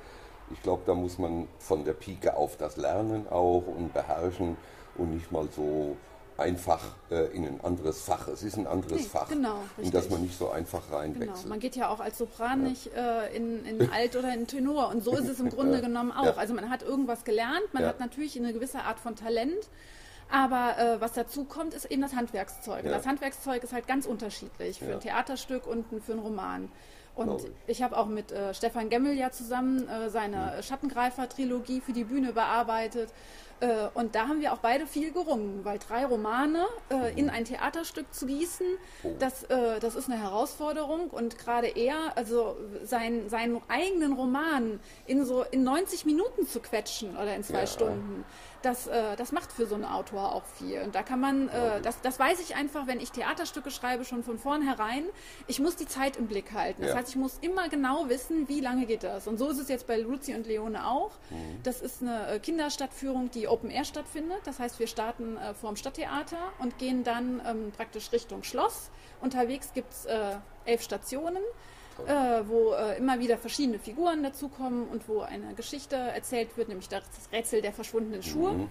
ich glaube, da muss man von der Pike auf das lernen auch und beherrschen und nicht mal so einfach äh, in ein anderes Fach. Es ist ein anderes nee, Fach. Genau, richtig. Und dass man nicht so einfach reinwechselt. Genau. Man geht ja auch als Sopran ja. nicht äh, in, in Alt oder in Tenor. Und so ist es im Grunde ja. genommen auch. Ja. Also man hat irgendwas gelernt, man hat natürlich eine gewisse Art von Talent. Aber äh, was dazu kommt, ist eben das Handwerkszeug. Und das Handwerkszeug ist halt ganz unterschiedlich für ein Theaterstück und für einen Roman. Und ich habe auch mit äh, Stefan Gemmel ja zusammen äh, seine mhm. Schattengreifer-Trilogie für die Bühne bearbeitet. Äh, und da haben wir auch beide viel gerungen, weil drei Romane äh, in ein Theaterstück zu gießen, oh. das, äh, das ist eine Herausforderung. Und gerade er, also sein, seinen eigenen Roman in so in 90 Minuten zu quetschen oder in zwei ja. Stunden, das, äh, das macht für so einen Autor auch viel. Und da kann man, äh, das, das weiß ich einfach, wenn ich Theaterstücke schreibe, schon von vornherein. Ich muss die Zeit im Blick halten. Das ja. heißt, ich muss immer genau wissen, wie lange geht das. Und so ist es jetzt bei Luzi und Leone auch. Mhm. Das ist eine äh, Kinderstadtführung, die Open Air stattfindet. Das heißt, wir starten äh, vor dem Stadttheater und gehen dann ähm, praktisch Richtung Schloss. Unterwegs gibt es äh, elf Stationen äh, wo äh, immer wieder verschiedene Figuren dazukommen und wo eine Geschichte erzählt wird, nämlich das Rätsel der verschwundenen Schuhe. Mhm.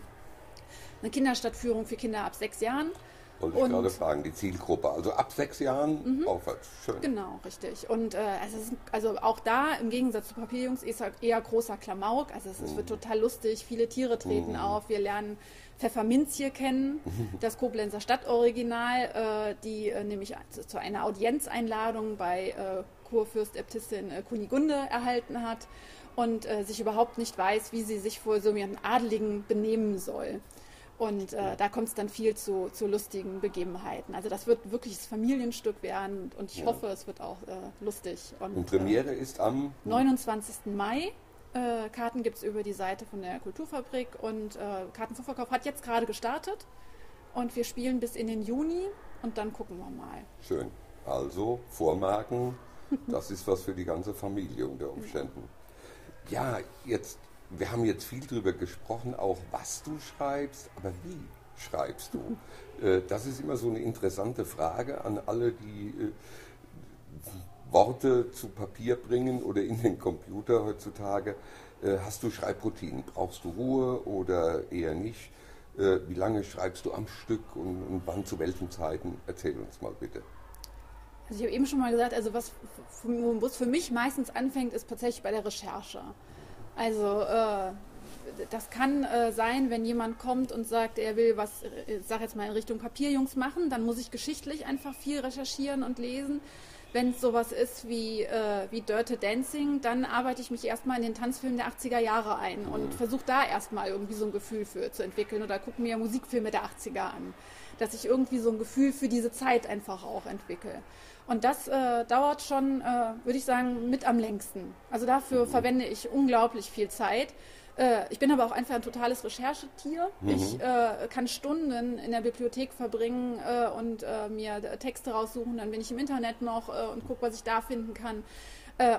Eine Kinderstadtführung für Kinder ab sechs Jahren. Wollte ich gerade fragen, die Zielgruppe, also ab sechs Jahren mhm. aufwärts. Schön. Genau, richtig. Und äh, also, ist, also, auch da, im Gegensatz zu Papierjungs, ist halt eher großer Klamauk. Also es, es wird mhm. total lustig, viele Tiere treten mhm. auf. Wir lernen Pfefferminz hier kennen, das Koblenzer Stadtoriginal, äh, die äh, nämlich zu, zu, einer Audienzeinladung bei äh, Kurfürstäbtissin äh, Kunigunde erhalten hat und äh, sich überhaupt nicht weiß, wie sie sich vor so einem Adeligen benehmen soll. Und äh, da kommt es dann viel zu, zu, lustigen Begebenheiten. Also das wird wirklich das Familienstück werden und ich ja. hoffe, es wird auch äh, lustig. Und, und Premiere äh, ist am 29. Mai. Äh, Karten gibt es über die Seite von der Kulturfabrik und äh, Kartenvorverkauf hat jetzt gerade gestartet. Und wir spielen bis in den Juni und dann gucken wir mal. Schön. Also Vormarken das ist was für die ganze Familie unter Umständen. Ja, jetzt, wir haben jetzt viel darüber gesprochen, auch was du schreibst, aber wie schreibst du? Äh, das ist immer so eine interessante Frage an alle, die äh, Worte zu Papier bringen oder in den Computer heutzutage. Äh, hast du Schreibroutinen? Brauchst du Ruhe oder eher nicht? Wie lange schreibst du am Stück und wann zu welchen Zeiten? Erzähl uns mal bitte. Also ich habe eben schon mal gesagt, also was, wo es für mich meistens anfängt, ist tatsächlich bei der Recherche. Also äh, das kann äh, sein, wenn jemand kommt und sagt, er will was, ich äh, sag jetzt mal in Richtung Papierjungs machen, dann muss ich geschichtlich einfach viel recherchieren und lesen. Wenn es sowas ist wie, äh, wie Dirty Dancing, dann arbeite ich mich erstmal in den Tanzfilm der 80er Jahre ein und mhm. versuche da erstmal irgendwie so ein Gefühl für zu entwickeln oder gucke mir Musikfilme der 80er an, dass ich irgendwie so ein Gefühl für diese Zeit einfach auch entwickle. Und das äh, dauert schon, äh, würde ich sagen, mit am längsten. Also dafür mhm. verwende ich unglaublich viel Zeit. Äh, ich bin aber auch einfach ein totales Recherchetier. Mhm. Ich äh, kann Stunden in der Bibliothek verbringen äh, und äh, mir Texte raussuchen. Dann bin ich im Internet noch und gucke, was ich da finden kann.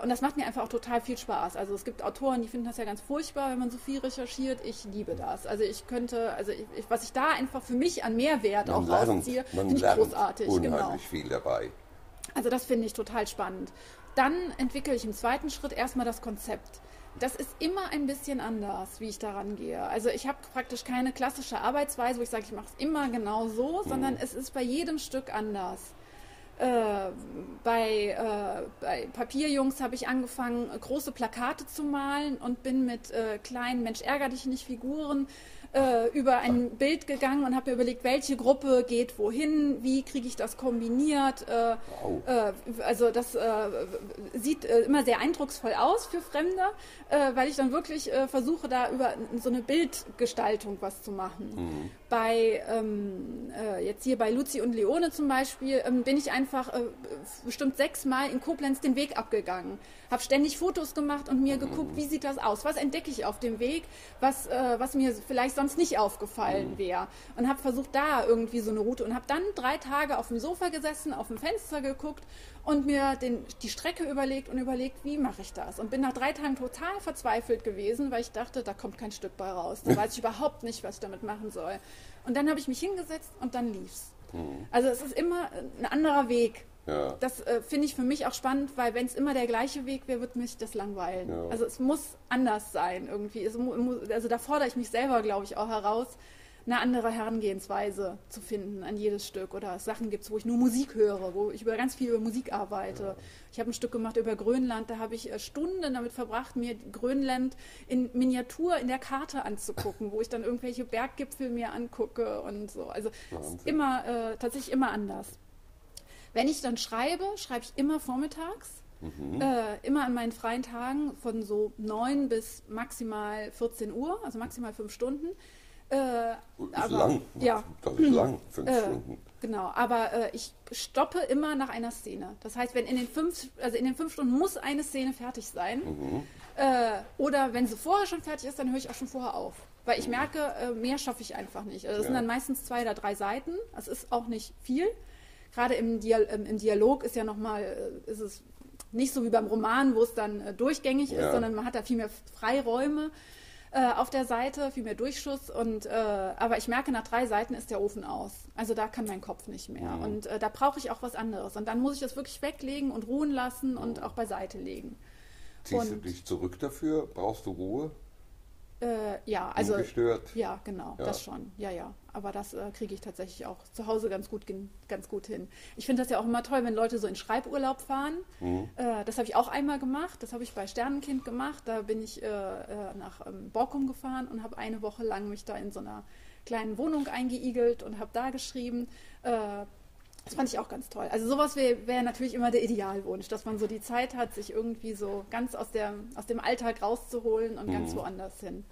Und das macht mir einfach auch total viel Spaß. Also es gibt Autoren, die finden das ja ganz furchtbar, wenn man so viel recherchiert. Ich liebe das. Also ich könnte, also ich, was ich da einfach für mich an Mehrwert man auch lernt, rausziehe, finde ich großartig. Unheimlich genau. viel dabei. Also das finde ich total spannend. dann entwickle ich im zweiten Schritt erstmal das Konzept. Das ist immer ein bisschen anders, wie ich daran gehe. Also ich habe praktisch keine klassische Arbeitsweise, wo ich sage, ich mache es immer genau so, mhm. sondern es ist bei jedem Stück anders. Äh, bei, äh, bei, Papierjungs habe ich angefangen, große Plakate zu malen und bin mit äh, kleinen Mensch ärger dich nicht Figuren äh, über ein Bild gegangen und habe mir überlegt, welche Gruppe geht wohin, wie kriege ich das kombiniert. Äh, wow. Äh, also das äh, sieht äh, immer sehr eindrucksvoll aus für Fremde, weil ich dann wirklich versuche, da über so eine Bildgestaltung was zu machen. Mhm. Bei ähm, jetzt hier bei Luzi und Leone zum Beispiel ähm, bin ich einfach bestimmt sechsmal in Koblenz den Weg abgegangen habe ständig Fotos gemacht und mir geguckt, wie sieht das aus? Was entdecke ich auf dem Weg, was, äh, was mir vielleicht sonst nicht aufgefallen wäre? Und habe versucht, da irgendwie so eine Route und habe dann drei Tage auf dem Sofa gesessen, auf dem Fenster geguckt und mir den, die Strecke überlegt und überlegt, wie mache ich das? Und bin nach drei Tagen total verzweifelt gewesen, weil ich dachte, da kommt kein Stück bei raus. Da weiß ich überhaupt nicht, was ich damit machen soll. Und dann habe ich mich hingesetzt und dann lief's. Mhm. Also es ist immer ein anderer Weg. Ja. Das äh, finde ich für mich auch spannend, weil wenn es immer der gleiche Weg wäre, wird mich das langweilen. Ja. Also es muss anders sein irgendwie. Muss, also da fordere ich mich selber, glaube ich, auch heraus, eine andere Herangehensweise zu finden an jedes Stück. Oder es Sachen gibt, wo ich nur Musik höre, wo ich über ganz viel über Musik arbeite. Ja. Ich habe ein Stück gemacht über Grönland, da habe ich äh, Stunden damit verbracht, mir Grönland in Miniatur in der Karte anzugucken, wo ich dann irgendwelche Berggipfel mir angucke und so. Also immer äh, tatsächlich immer anders. Wenn ich dann schreibe, schreibe ich immer vormittags. Mhm. Äh, immer an meinen freien Tagen von so 9 bis maximal 14 Uhr, also maximal fünf Stunden. Äh, ist aber, lang. Ja. Das ist lang, fünf äh, Stunden. Genau, aber äh, ich stoppe immer nach einer Szene. Das heißt, wenn in den fünf, also in den fünf Stunden muss eine Szene fertig sein. Mhm. Äh, oder wenn sie vorher schon fertig ist, dann höre ich auch schon vorher auf. Weil ich mhm. merke, äh, mehr schaffe ich einfach nicht. Also das ja. sind dann meistens zwei oder drei Seiten. Das ist auch nicht viel gerade im, Dial ähm, im Dialog ist ja nochmal, äh, ist es nicht so wie beim Roman, wo es dann äh, durchgängig ja. ist, sondern man hat da viel mehr Freiräume äh, auf der Seite, viel mehr Durchschuss. Und, äh, aber ich merke, nach drei Seiten ist der Ofen aus. Also da kann mein Kopf nicht mehr. Mhm. Und äh, da brauche ich auch was anderes. Und dann muss ich das wirklich weglegen und ruhen lassen und mhm. auch beiseite legen. Ziehst und, du dich zurück dafür? Brauchst du Ruhe? Äh, ja, also. Ungestört. Ja, genau, ja. das schon. Ja, ja. Aber das äh, kriege ich tatsächlich auch zu Hause ganz gut, ganz gut hin. Ich finde das ja auch immer toll, wenn Leute so in Schreiburlaub fahren. Mhm. Äh, das habe ich auch einmal gemacht. Das habe ich bei Sternenkind gemacht. Da bin ich äh, äh, nach ähm, Borkum gefahren und habe eine Woche lang mich da in so einer kleinen Wohnung eingeigelt und habe da geschrieben. Das fand ich auch ganz toll. Also sowas wäre wär natürlich immer der Idealwunsch, dass man so die Zeit hat, sich irgendwie so ganz aus, der, aus dem Alltag rauszuholen und mhm. ganz woanders hin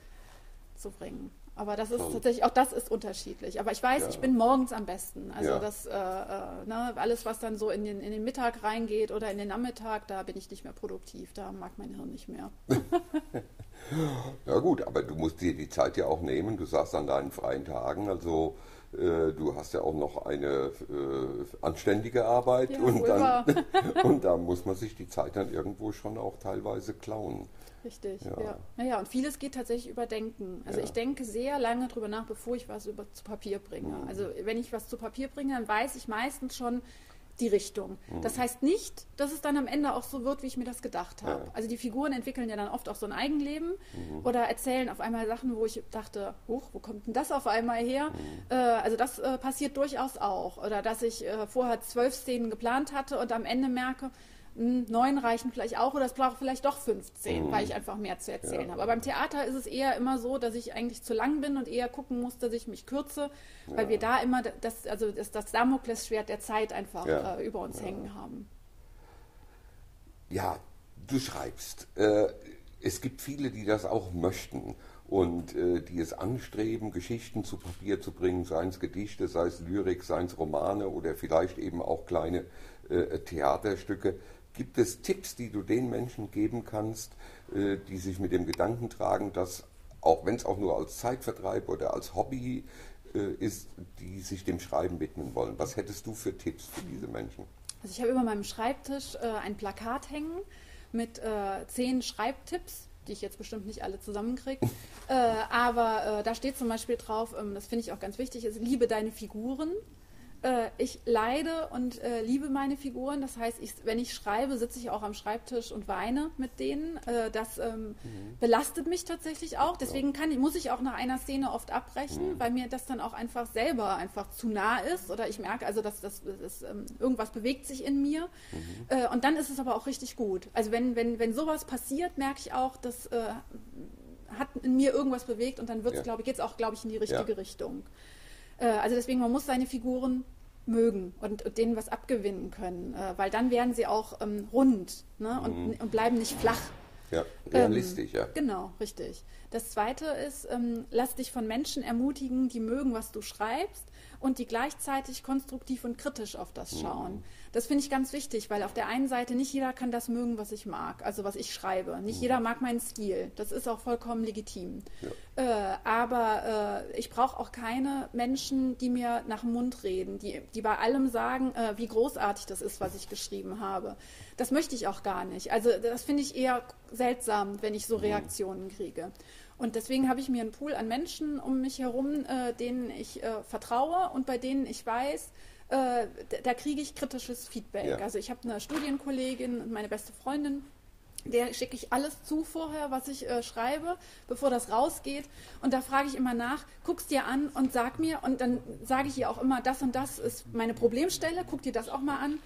zu bringen. Aber das ist tatsächlich, auch das ist unterschiedlich. Aber ich weiß, ja. ich bin morgens am besten. Also ja. das, äh, äh, ne, alles, was dann so in den, in den Mittag reingeht oder in den Nachmittag, da bin ich nicht mehr produktiv. Da mag mein Hirn nicht mehr. ja gut, aber du musst dir die Zeit ja auch nehmen. Du sagst an deinen freien Tagen, also du hast ja auch noch eine äh, anständige Arbeit ja, und, dann, und da muss man sich die Zeit dann irgendwo schon auch teilweise klauen. Richtig, ja. ja. Naja, und vieles geht tatsächlich über Denken. Also ja. ich denke sehr lange darüber nach, bevor ich was über, zu Papier bringe. Mhm. Also wenn ich was zu Papier bringe, dann weiß ich meistens schon, die Richtung. Mhm. Das heißt nicht, dass es dann am Ende auch so wird, wie ich mir das gedacht habe. Ja. Also die Figuren entwickeln ja dann oft auch so ein Eigenleben mhm. oder erzählen auf einmal Sachen, wo ich dachte, huch, wo kommt denn das auf einmal her? Mhm. Äh, also das äh, passiert durchaus auch. Oder dass ich äh, vorher zwölf Szenen geplant hatte und am Ende merke, neun reichen vielleicht auch oder es braucht vielleicht doch 15, mhm. weil ich einfach mehr zu erzählen ja. habe. Aber beim Theater ist es eher immer so, dass ich eigentlich zu lang bin und eher gucken muss, dass ich mich kürze, weil ja. wir da immer das, also das, das Damoklesschwert der Zeit einfach ja. äh, über uns hängen haben. Ja, du schreibst. Äh, es gibt viele, die das auch möchten und äh, die es anstreben, Geschichten zu Papier zu bringen, seien es Gedichte, sei es Lyrik, seien es Romane oder vielleicht eben auch kleine äh, Theaterstücke. Gibt es Tipps, die du den Menschen geben kannst, äh, die sich mit dem Gedanken tragen, dass, auch wenn es auch nur als Zeitvertreib oder als Hobby äh, ist, die sich dem Schreiben widmen wollen? Was hättest du für Tipps für diese Menschen? Also ich habe über meinem Schreibtisch äh, ein Plakat hängen mit zehn Schreibtipps, die ich jetzt bestimmt nicht alle zusammenkriege. äh, aber äh, da steht zum Beispiel drauf, ähm, das finde ich auch ganz wichtig, ist, liebe deine Figuren. Äh, ich leide und äh, liebe meine Figuren. Das heißt, ich, wenn ich schreibe, sitze ich auch am Schreibtisch und weine mit denen. Äh, das ähm, mhm. belastet mich tatsächlich auch. Deswegen kann, muss ich auch nach einer Szene oft abbrechen, mhm. weil mir das dann auch einfach selber einfach zu nah ist. Oder ich merke also, dass das, das ähm, irgendwas bewegt sich in mir. Mhm. Äh, und dann ist es aber auch richtig gut. Also wenn, wenn, wenn sowas passiert, merke ich auch, dass äh, hat in mir irgendwas bewegt und dann wird es, ja. glaube ich, jetzt auch, glaube ich, in die richtige ja. Richtung. Äh, also deswegen, man muss seine Figuren mögen und, und denen was abgewinnen können, äh, weil dann werden sie auch ähm, rund ne? und, mhm. und, bleiben nicht flach. Ja, realistisch, ähm, ja. Genau, richtig. Das zweite ist, ähm, lass dich von Menschen ermutigen, die mögen, was du schreibst und die gleichzeitig konstruktiv und kritisch auf das mhm. schauen. Mhm. Das finde ich ganz wichtig, weil auf der einen Seite nicht jeder kann das mögen, was ich mag, also was ich schreibe. Nicht jeder mag meinen Stil. Das ist auch vollkommen legitim. Ja. Äh, aber äh, ich brauche auch keine Menschen, die mir nach dem Mund reden, die, die bei allem sagen, äh, wie großartig das ist, was ich geschrieben habe. Das möchte ich auch gar nicht. Also das finde ich eher seltsam, wenn ich so. Reaktionen kriege. Und deswegen habe ich mir einen Pool an Menschen um mich herum, äh, denen ich äh, vertraue und bei denen ich weiß, äh, da kriege ich kritisches Feedback. Ja. Also ich habe eine Studienkollegin und meine beste Freundin, der schicke ich alles zu vorher, was ich äh, schreibe, bevor das rausgeht. Und da frage ich immer nach, guck's dir an und sag mir. Und dann sage ich ihr auch immer, das und das ist meine Problemstelle, guck dir das auch mal an.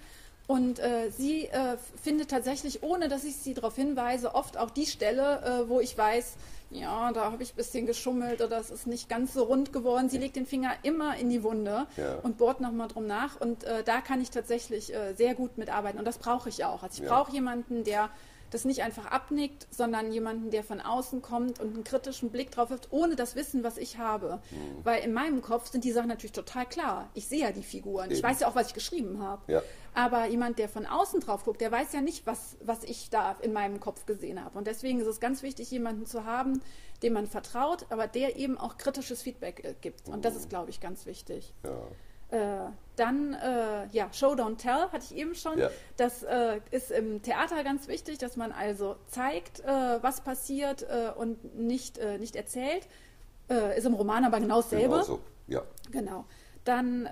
Und äh, sie äh, findet tatsächlich, ohne dass ich sie darauf hinweise, oft auch die Stelle, äh, wo ich weiß, ja, da habe ich ein bisschen geschummelt oder es ist nicht ganz so rund geworden. Sie legt den Finger immer in die Wunde ja. und bohrt nochmal drum nach. Und äh, da kann ich tatsächlich äh, sehr gut mitarbeiten. Und das brauche ich auch. Also ich ja. brauche jemanden, der das nicht einfach abnickt, sondern jemanden, der von außen kommt und einen kritischen Blick drauf wirft, ohne das Wissen, was ich habe. Mhm. Weil in meinem Kopf sind die Sachen natürlich total klar. Ich sehe ja die Figuren. Eben. Ich weiß ja auch, was ich geschrieben habe. Ja. Aber jemand, der von außen drauf guckt, der weiß ja nicht, was, was ich da in meinem Kopf gesehen habe. Und deswegen ist es ganz wichtig, jemanden zu haben, dem man vertraut, aber der eben auch kritisches Feedback äh, gibt. Und das mhm. ist, glaube ich, ganz wichtig. Ja. Äh, dann, äh, ja, Show Don't Tell hatte ich eben schon. Ja. Das äh, ist im Theater ganz wichtig, dass man also zeigt, äh, was passiert äh, und nicht, äh, nicht erzählt. ist im Roman aber genau dasselbe. Genau so, ja. Genau. Dann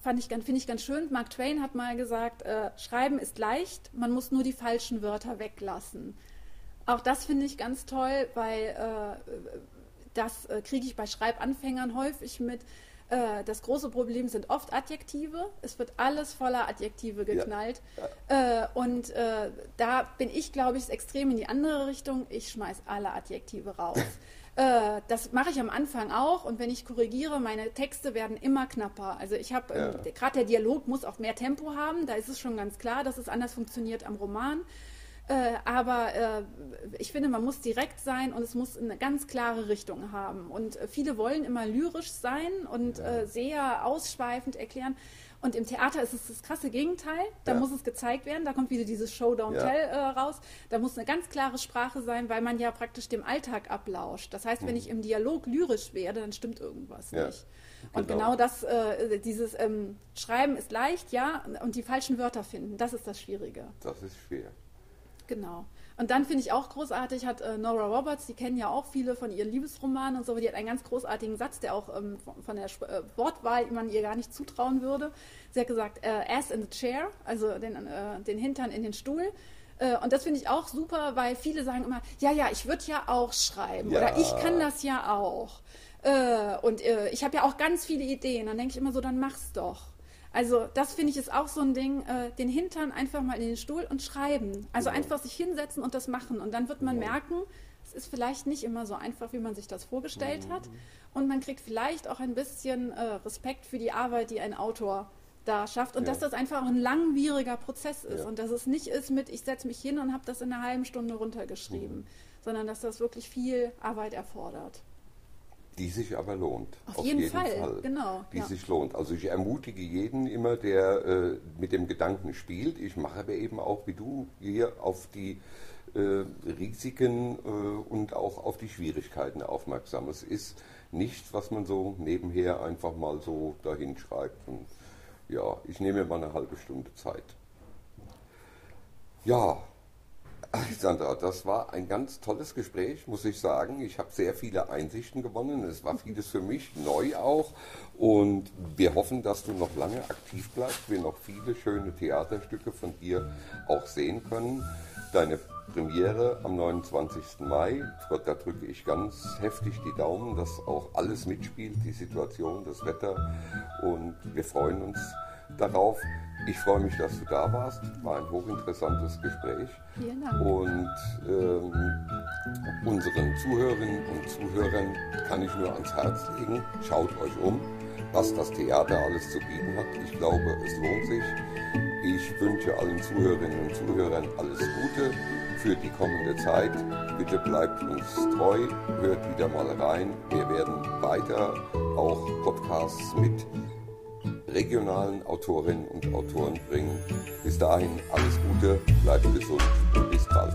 fand ich, finde ich ganz schön, Mark Twain hat mal gesagt, Schreiben ist leicht, man muss nur die falschen Wörter weglassen. Auch das finde ich ganz toll, weil das kriege ich bei Schreibanfängern häufig mit äh, das große Problem sind oft Adjektive. Es wird alles voller Adjektive geknallt. Ja. Äh, und äh, da bin ich, glaube ich, extrem in die andere Richtung. Ich schmeiß alle Adjektive raus. Äh, das mache ich am Anfang auch und wenn ich korrigiere, meine Texte werden immer knapper. Also ich habe, ähm, ja. gerade der Dialog muss auch mehr Tempo haben, da ist es schon ganz klar, dass es anders funktioniert am Roman. Äh, aber äh, ich finde, man muss direkt sein und es muss eine ganz klare Richtung haben. Und äh, viele wollen immer lyrisch sein und ja. Äh, sehr ausschweifend erklären. Und im Theater ist es das krasse Gegenteil. Da ja. muss es gezeigt werden. Da kommt wieder dieses Show Don't ja. Tell äh, raus. Da muss eine ganz klare Sprache sein, weil man ja praktisch dem Alltag ablauscht. Das heißt, wenn mhm. ich im Dialog lyrisch werde, dann stimmt irgendwas nicht. Und genau, genau das, äh, dieses ähm, Schreiben ist leicht, ja, und die falschen Wörter finden, das ist das Schwierige. Das ist schwer. Genau. Und dann finde ich auch großartig, hat äh, Nora Roberts, die kennen ja auch viele von ihren Liebesromanen und so, die hat einen ganz großartigen Satz, der auch ähm, von, von, der äh, Wortwahl man ihr gar nicht zutrauen würde. Sie hat gesagt, äh, ass in the chair, also den, äh, den Hintern in den Stuhl. Äh, und das finde ich auch super, weil viele sagen immer, ja, ja, ich würde ja auch schreiben ja. oder ich kann das ja auch. Äh, und ich habe ja auch ganz viele Ideen. Dann denke ich immer so, dann mach's doch. Also das finde ich ist auch so ein Ding, äh, den Hintern einfach mal in den Stuhl und schreiben. Also ja. einfach sich hinsetzen und das machen. Und dann wird man ja. merken, es ist vielleicht nicht immer so einfach, wie man sich das vorgestellt mhm. hat. Und man kriegt vielleicht auch ein bisschen äh, Respekt für die Arbeit, die ein Autor da schafft. Und ja. dass das einfach ein langwieriger Prozess ist. Und dass es nicht ist mit, ich setze mich hin und habe das in einer halben Stunde runtergeschrieben. Mhm. Sondern dass das wirklich viel Arbeit erfordert die sich aber lohnt. Auf, auf jeden, jeden, Fall, Fall. genau. Die ja. sich lohnt. Also ich ermutige jeden immer, der äh, mit dem Gedanken spielt. Ich mache aber eben auch, wie du, hier auf die äh, Risiken äh, und auch auf die Schwierigkeiten aufmerksam. Es ist nichts, was man so nebenher einfach mal so dahin schreibt. Und ja, ich nehme mir mal eine halbe Stunde Zeit. Ja, Alexandra, das war ein ganz tolles Gespräch, muss ich sagen. Ich habe sehr viele Einsichten gewonnen. Es war vieles für mich neu auch. Und wir hoffen, dass du noch lange aktiv bleibst, wir noch viele schöne Theaterstücke von dir auch sehen können. Deine Premiere am 29. Mai, da drücke ich ganz heftig die Daumen, dass auch alles mitspielt, die Situation, das Wetter. Und wir freuen uns darauf. Ich freue mich, dass du da warst. War ein hochinteressantes Gespräch. Vielen Dank. Und ähm, unseren Zuhörerinnen und Zuhörern kann ich nur ans Herz legen. Schaut euch um, was das Theater alles zu bieten hat. Ich glaube, es lohnt sich. Ich wünsche allen Zuhörerinnen und Zuhörern alles Gute für die kommende Zeit. Bitte bleibt uns treu, hört wieder mal rein. Wir werden weiter auch Podcasts mit regionalen Autorinnen und Autoren bringen. Bis dahin alles Gute, bleibt gesund und bis bald.